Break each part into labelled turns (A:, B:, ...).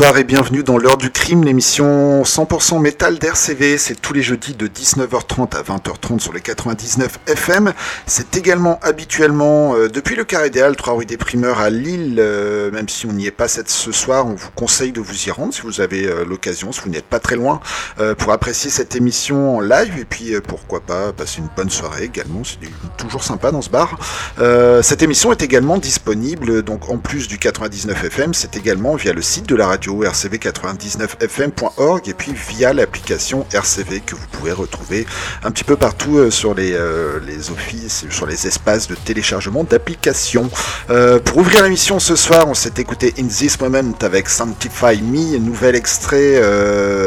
A: Bonsoir et bienvenue dans l'heure du crime, l'émission 100% métal d'RCV. C'est tous les jeudis de 19h30 à 20h30 sur les 99 FM. C'est également habituellement euh, depuis le Carré des Halles, 3 rue des Primeurs à Lille. Euh, même si on n'y est pas cette, ce soir, on vous conseille de vous y rendre si vous avez euh, l'occasion, si vous n'êtes pas très loin, pour apprécier cette émission en live. Et puis pourquoi pas passer une bonne soirée également. C'est toujours sympa dans ce bar. cette émission est également disponible, donc en plus du 99 FM, c'est également via le site de la radio rcv99fm.org et puis via l'application RCV que vous pouvez retrouver un petit peu partout euh, sur les, euh, les offices, sur les espaces de téléchargement d'applications. Euh, pour ouvrir l'émission ce soir, on s'est écouté In This Moment avec Sanctify Me, nouvel extrait,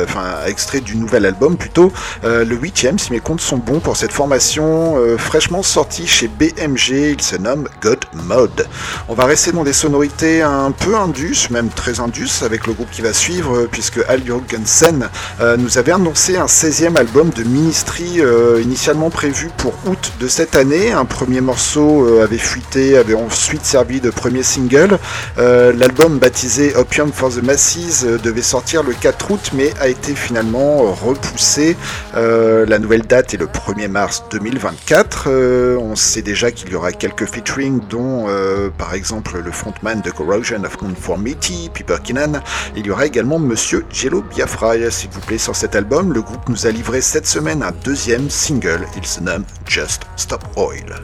A: enfin extrait du nouvel album plutôt, le huitième si mes comptes sont bons pour cette formation fraîchement sortie chez BMG, il se nomme God Mode. On va rester dans des sonorités un peu indus, même très indus, avec le groupe qui va suivre, euh, puisque Al Jurgensen euh, nous avait annoncé un 16e album de Ministry euh, initialement prévu pour août de cette année. Un premier morceau avait fuité, avait ensuite servi de premier single. L'album baptisé Opium for the Masses devait sortir le 4 août, mais a été finalement repoussé. la nouvelle date est le 1er mars 2024. on sait déjà qu'il y aura quelques featuring, dont par exemple le frontman de Corrosion of Conformity, Piper Kinnan, il y aura également Monsieur Jello Biafra, s'il vous plaît, sur cet album. Le groupe nous a livré cette semaine un deuxième single. Il se nomme Just Stop Oil.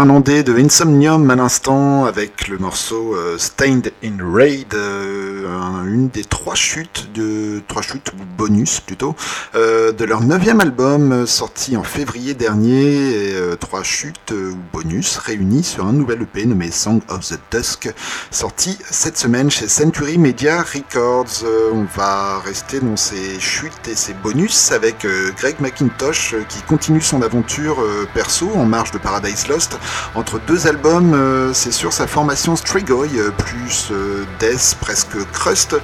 A: Finlandais de Insomnium à l'instant avec le morceau euh, Stained in Raid, euh, une des trois chutes de trois chutes bonus plutôt euh, de leur neuvième album sorti en février dernier. trois chutes ou bonus réunis sur un nouvel EP nommé Song of the Dusk sorti cette semaine chez Century Media Records. on va rester dans ces chutes et ces bonus avec Greg McIntosh qui continue son aventure perso en marge de Paradise Lost entre deux albums, euh, c'est sur sa formation Strigoi, euh, plus euh, death, presque crust,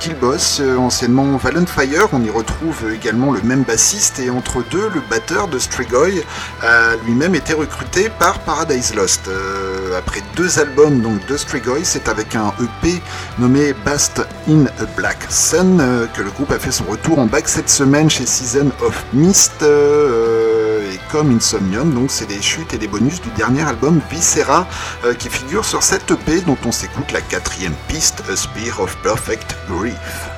A: qu'il bosse, anciennement Fire. On y retrouve également le même bassiste, et entre deux, le batteur de Strigoi a lui-même été recruté par Paradise Lost. après deux albums donc, de Strigoi, c'est avec un EP nommé Bast in a Black Sun que le groupe a fait son retour en back cette semaine chez Season of Mist et comme Insomnium, donc c'est des chutes et des bonus du dernier album Viscera euh, qui figure sur cette EP dont on s'écoute la quatrième piste, A Spear of Perfect Grief.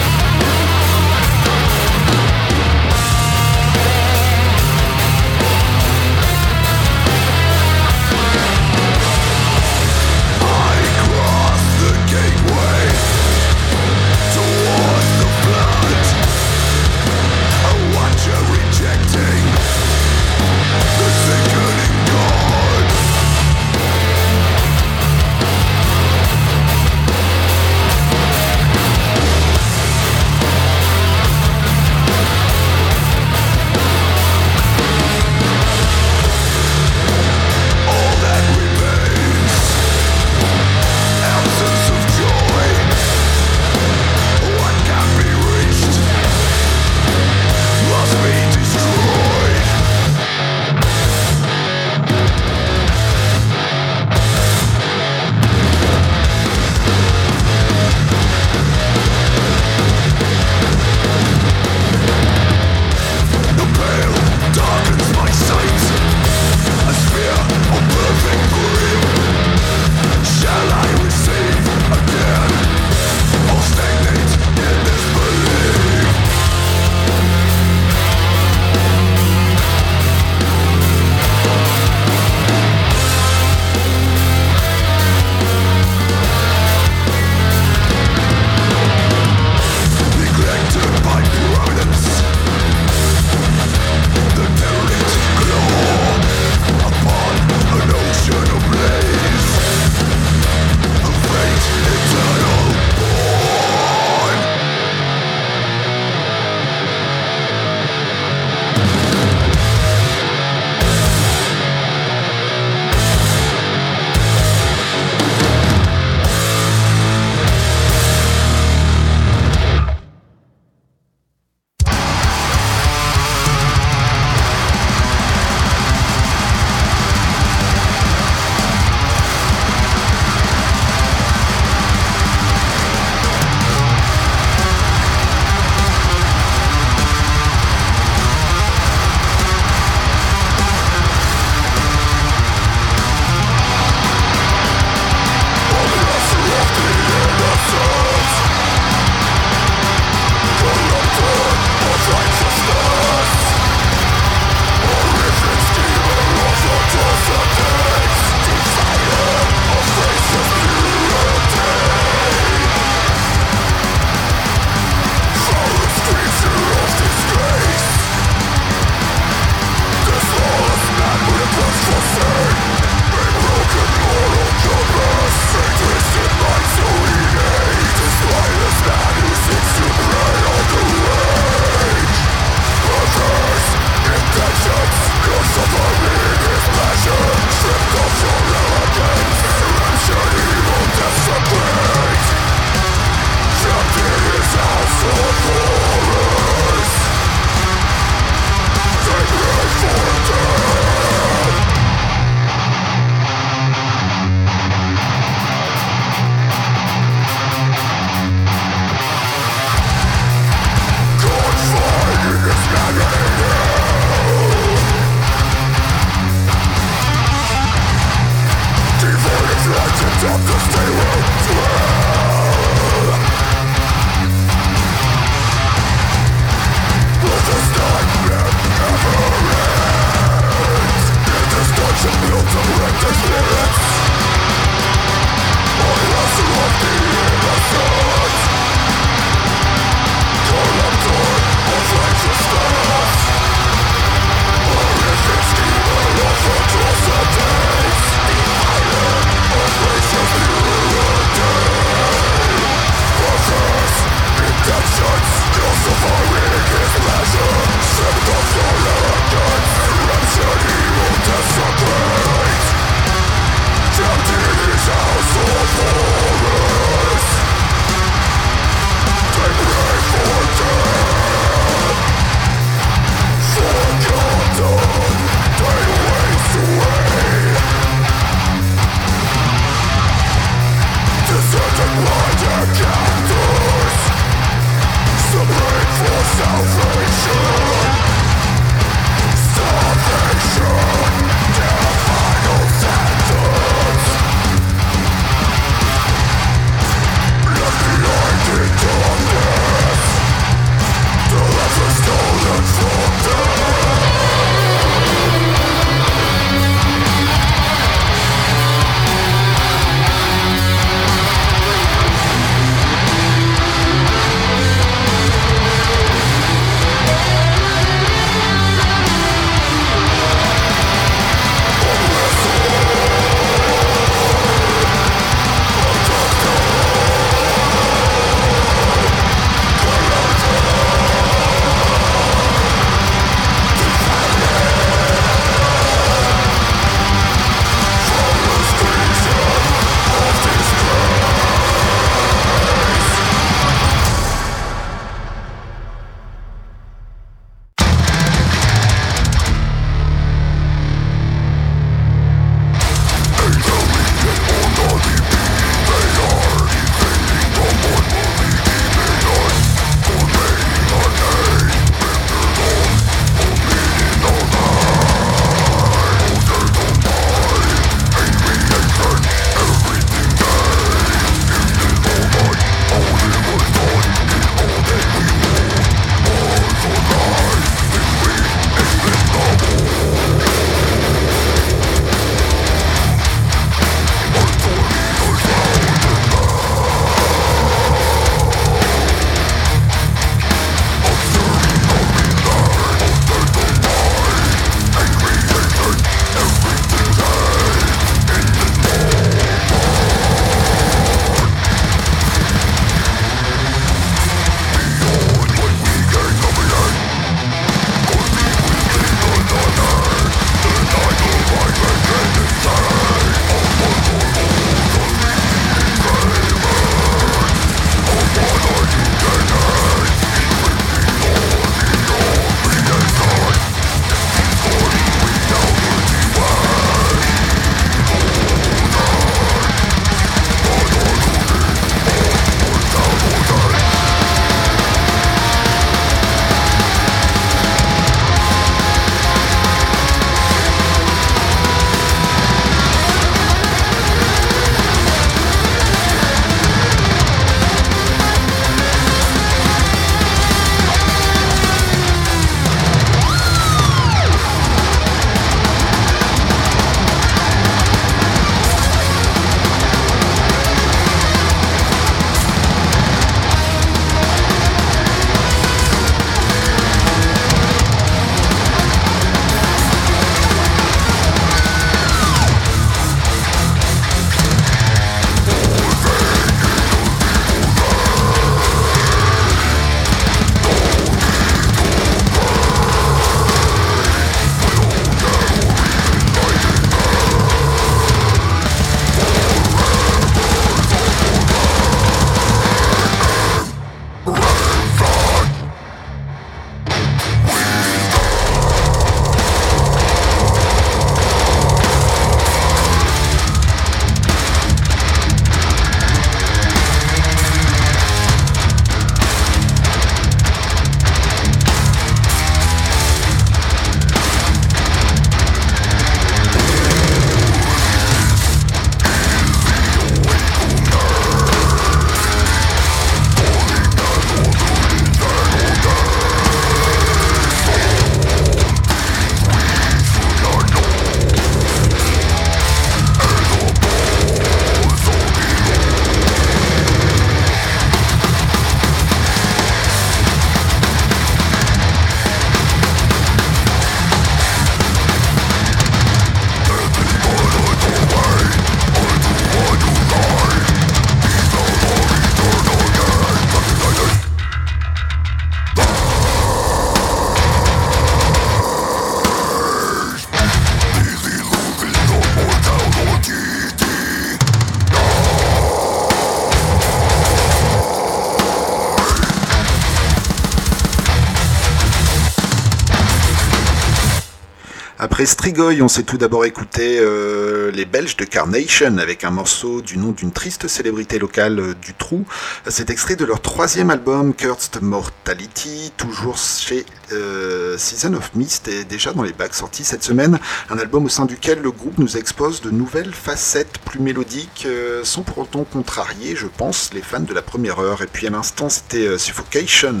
A: least Strigoi, on s'est tout d'abord écouté euh, les Belges de Carnation avec un morceau du nom d'une triste célébrité locale euh, du trou. C'est extrait de leur troisième album Cursed Mortality, toujours chez euh, Season of Mist est déjà dans les bacs sortis cette semaine. Un album au sein duquel le groupe nous expose de nouvelles facettes plus mélodiques, sans pour autant contrarier, je pense, les fans de la première heure. Et puis à l'instant, c'était Suffocation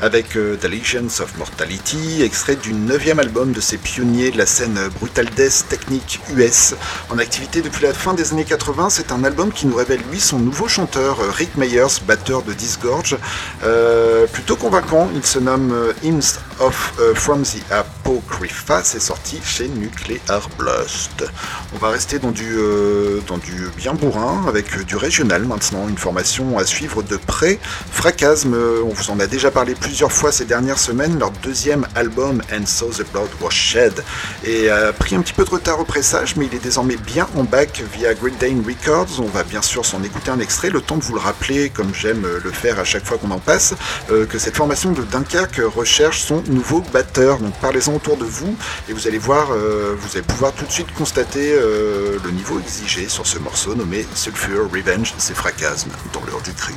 A: avec The Legends of Mortality, extrait du neuvième album de ces pionniers de la scène Brutal Death technique US. En activité depuis la fin des années 80, c'est un album qui nous révèle lui son nouveau chanteur, euh, Rick Meyers, batteur de Disgorge. Euh, plutôt convaincant, il se nomme euh, Of From the Apocrypha, c'est sorti chez Nuclear Blast. On va rester dans du, dans du bien bourrin avec du régional maintenant, une formation à suivre de près. Fracasme, on vous en a déjà parlé plusieurs fois ces dernières semaines, leur deuxième album And So the Blood Was Shed et a pris un petit peu de retard au pressage, mais il est désormais bien en bac via Great Dane Records. On va bien sûr s'en écouter un extrait, le temps de vous le rappeler, comme j'aime le faire à chaque fois qu'on en passe, euh, que cette formation de Dunkerque recherche son nouveau batteur. Donc parlez-en autour de vous et vous allez voir, euh, vous allez pouvoir tout de suite constater euh, le niveau exigé sur ce morceau nommé Sulfur Revenge, c'est fracasme dans l'heure du crime.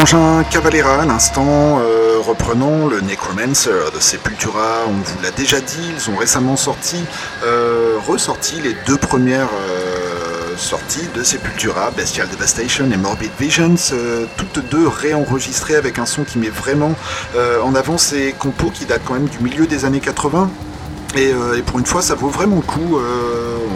A: Les frangins Cavalera à l'instant, euh, reprenons le Necromancer de Sepultura. On vous l'a déjà dit, ils ont récemment sorti, euh, ressorti les deux premières euh, sorties de Sepultura, Bestial Devastation et Morbid Visions, toutes deux réenregistrées avec un son qui met vraiment en avant ces compos qui datent quand même du milieu des années 80. Et, pour une fois, ça vaut vraiment le coup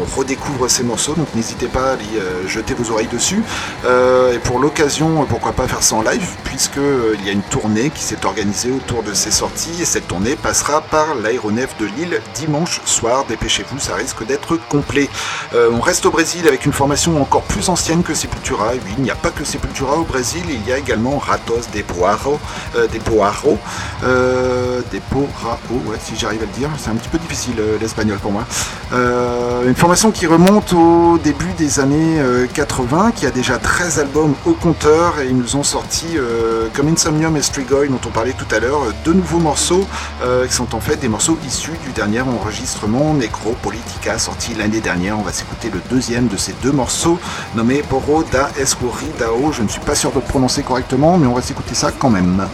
A: redécouvre ces morceaux, donc n'hésitez pas à y euh, jeter vos oreilles dessus. Euh, et pour l'occasion, pourquoi pas faire ça en live, puisqu'il euh, y a une tournée qui s'est organisée autour de ces sorties, et cette tournée passera par l'aéronef de Lille dimanche soir. Dépêchez-vous, ça risque d'être complet. on reste au Brésil avec une formation encore plus ancienne que Sepultura. oui, il n'y a pas que Sepultura au Brésil, il y a également Ratos de Poaro, des Poaro, des si j'arrive à le dire, c'est un petit peu difficile l'espagnol pour moi. une formation qui remonte au début des années 80, euh, qui a déjà 13 albums au compteur et ils nous ont sorti, euh, comme Insomnium et Strigoi dont on parlait tout à l'heure, deux nouveaux morceaux euh, qui sont en fait des morceaux issus du dernier enregistrement Necropolitica l'année dernière. On va s'écouter le deuxième de ces deux morceaux nommé Poro da Escuridao. Je ne suis pas sûr de le prononcer correctement, mais on va s'écouter ça quand même.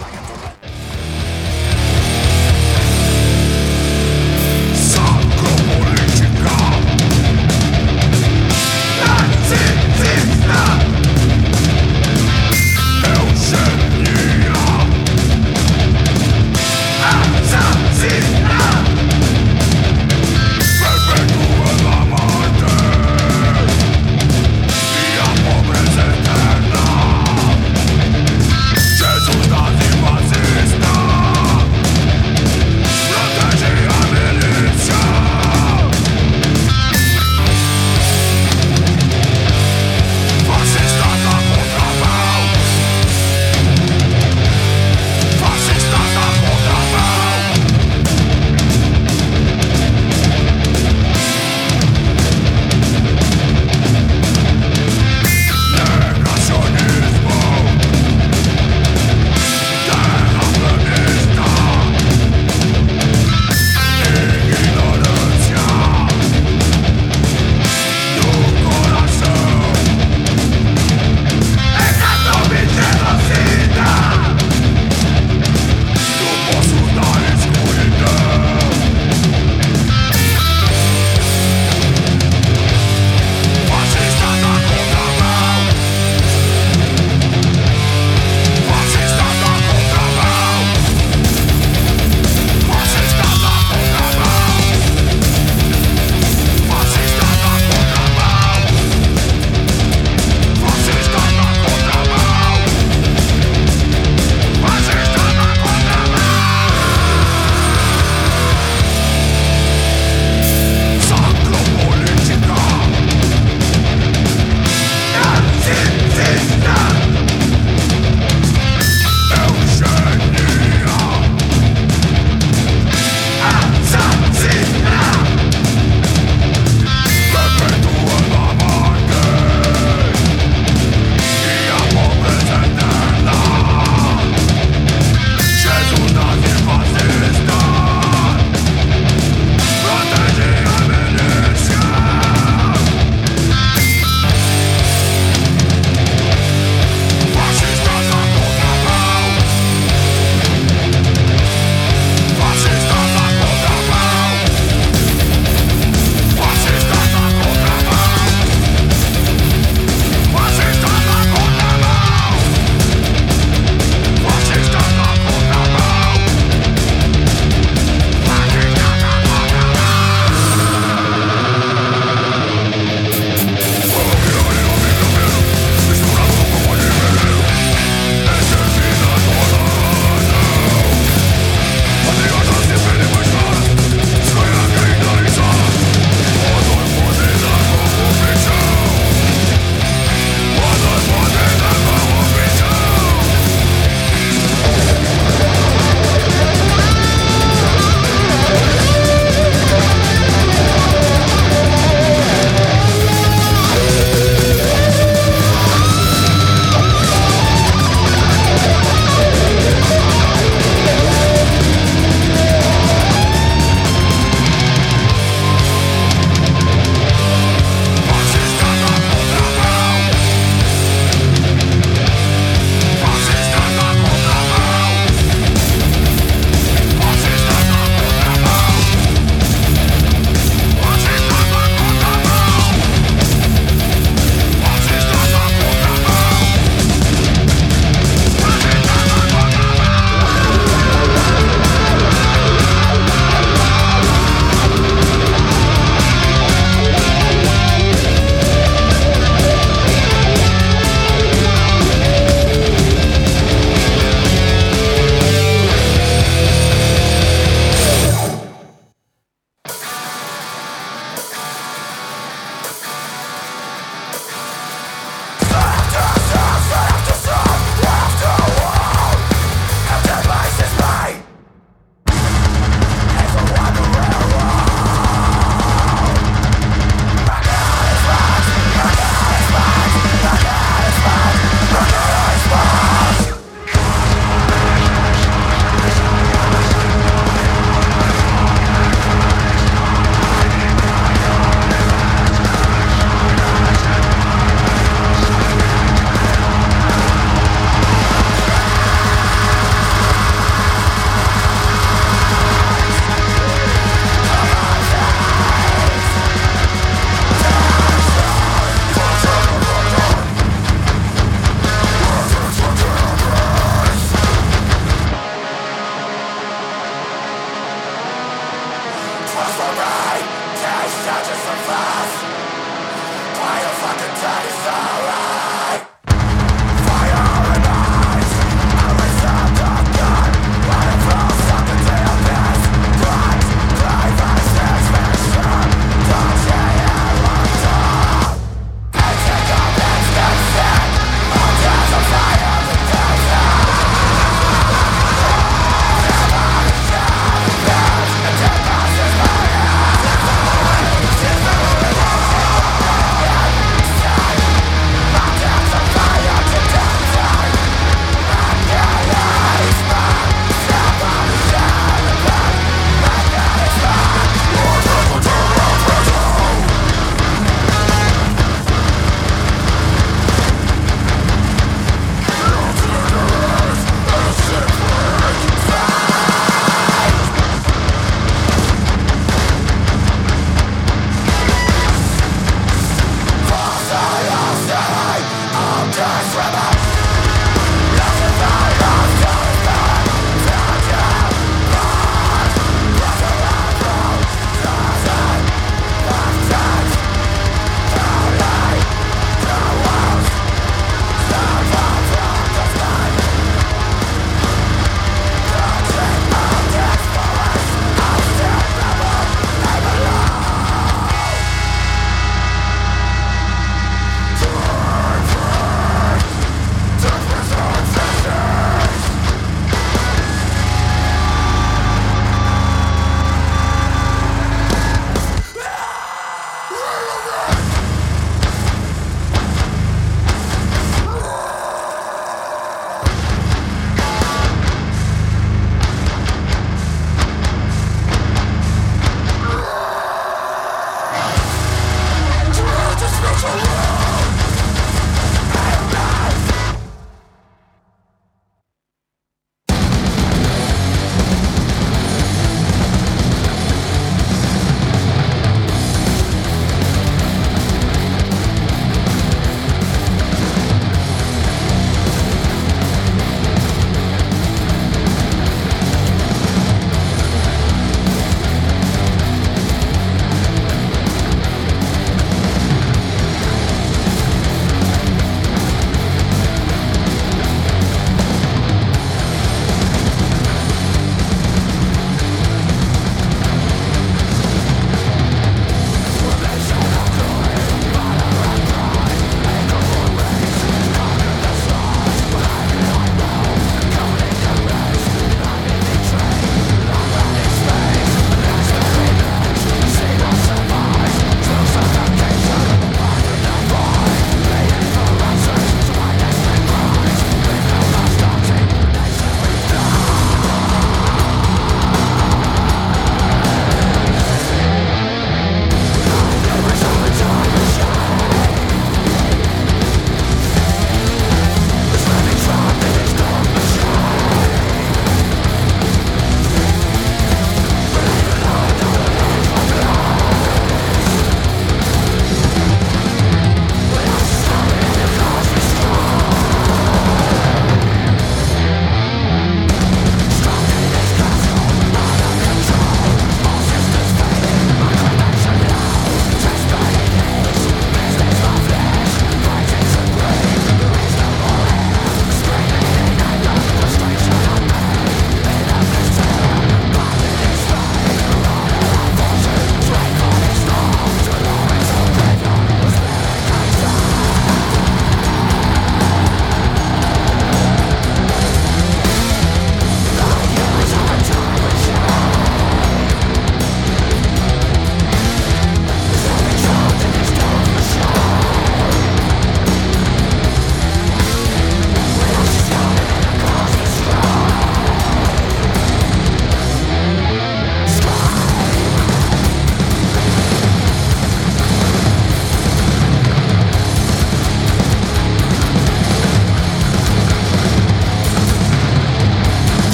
A: touches so fast. Why you fucking tell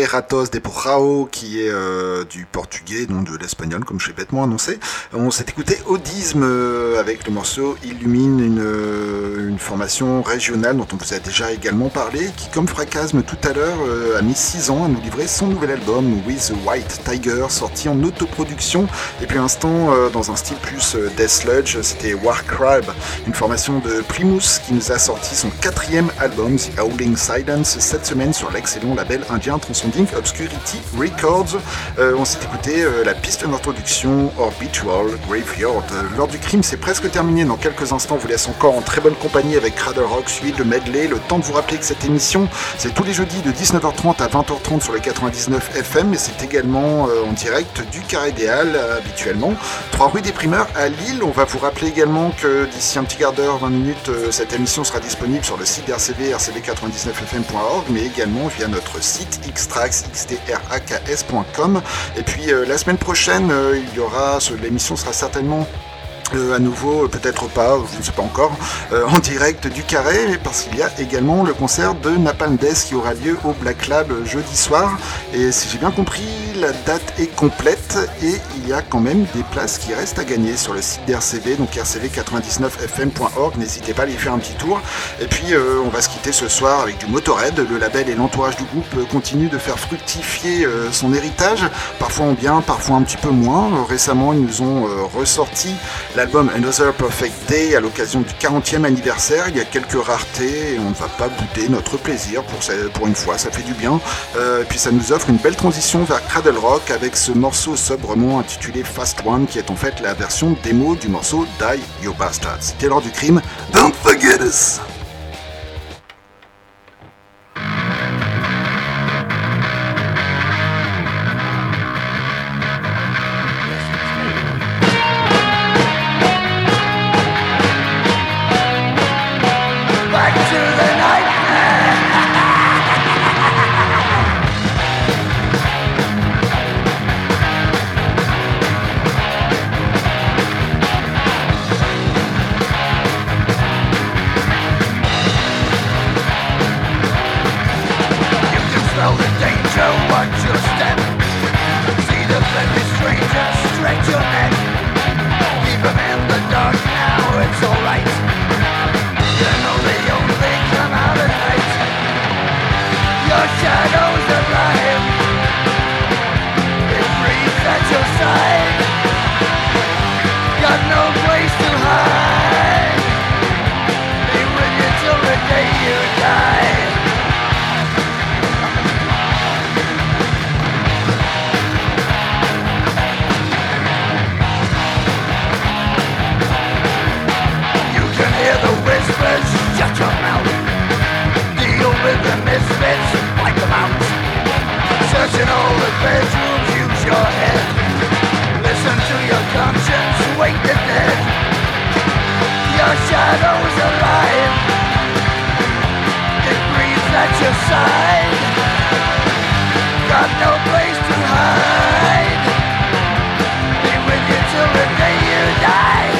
A: Ratos de Porrao, qui est euh, du portugais, non de l'espagnol, comme je l'ai bêtement annoncé. On s'est écouté Audisme euh, avec le morceau Illumine, une, une, formation régionale dont on vous a déjà également parlé, qui, comme Fracasme tout à l'heure, a mis 6 ans à nous livrer son nouvel album With the White Tiger, sorti en autoproduction. Et puis, instant, dans un style plus Death Sludge, c'était Warcribe, une formation de Primus qui nous a sorti son quatrième album, The Howling Silence, cette semaine sur l'excellent label indien Obscurity Records. Euh, on s'est écouté euh, la piste d'introduction Orbital Graveyard. L'heure du crime, c'est presque terminé. Dans quelques instants, on vous laisse encore en très bonne compagnie avec Cradle Rock, suivi de medley. Le temps de vous rappeler que cette émission, c'est tous les jeudis de 19h30 à 20h30 sur le 99 FM, mais c'est également euh, en direct du Carré Idéal, habituellement. 3 rue des Primeurs à Lille. On va vous rappeler également que d'ici un petit quart d'heure, 20 minutes, cette émission sera disponible sur le site d'RCV, rcv99fm.org, mais également via notre site xtrax.com. Et puis euh, la semaine prochaine, euh, il y aura, l'émission sera certainement euh, à nouveau, peut-être pas, je ne sais pas encore, en direct du Carré, parce qu'il y a également le concert de Napalm Death qui aura lieu au Black Lab jeudi soir. Et si j'ai bien compris, la date est complète et il y a quand même des places qui restent à gagner sur le site d'RCV, donc rcv99fm.org. N'hésitez pas à y faire un petit tour. Et puis, on va se ce soir avec du Motorhead. Le label et l'entourage du groupe euh, continuent de faire fructifier euh, son héritage, parfois en bien, parfois un petit peu moins. récemment, ils nous ont ressorti l'album Another Perfect Day à l'occasion du 40e anniversaire. Il y a quelques raretés et on ne va pas bouder notre plaisir pour, une fois, ça fait du bien. puis, ça nous offre une belle transition vers Cradle rock avec ce morceau sobrement intitulé Fast One qui est en fait la version démo du morceau Die You Bastards. C'était l'heure du crime. Don't forget us!
B: alive at your side Got no place to hide. Be with you till the day you die.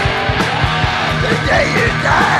B: The day you die.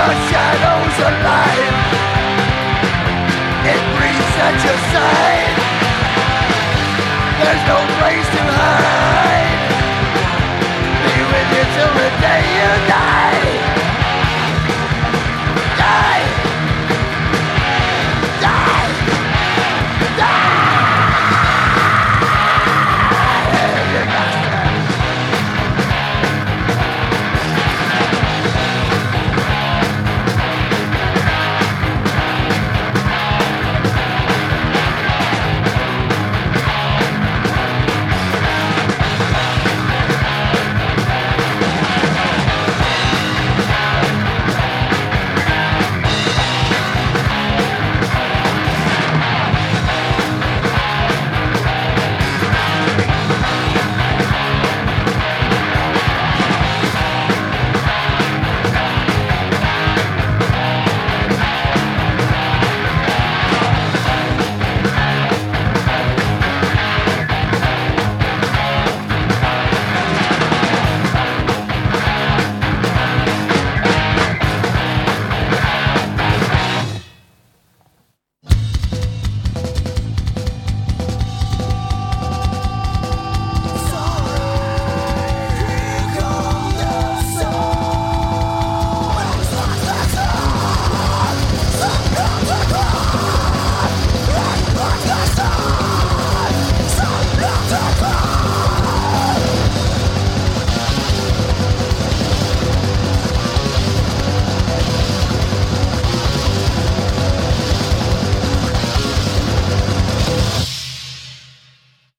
B: your shadows alive It breathes at your side. There's no place to hide.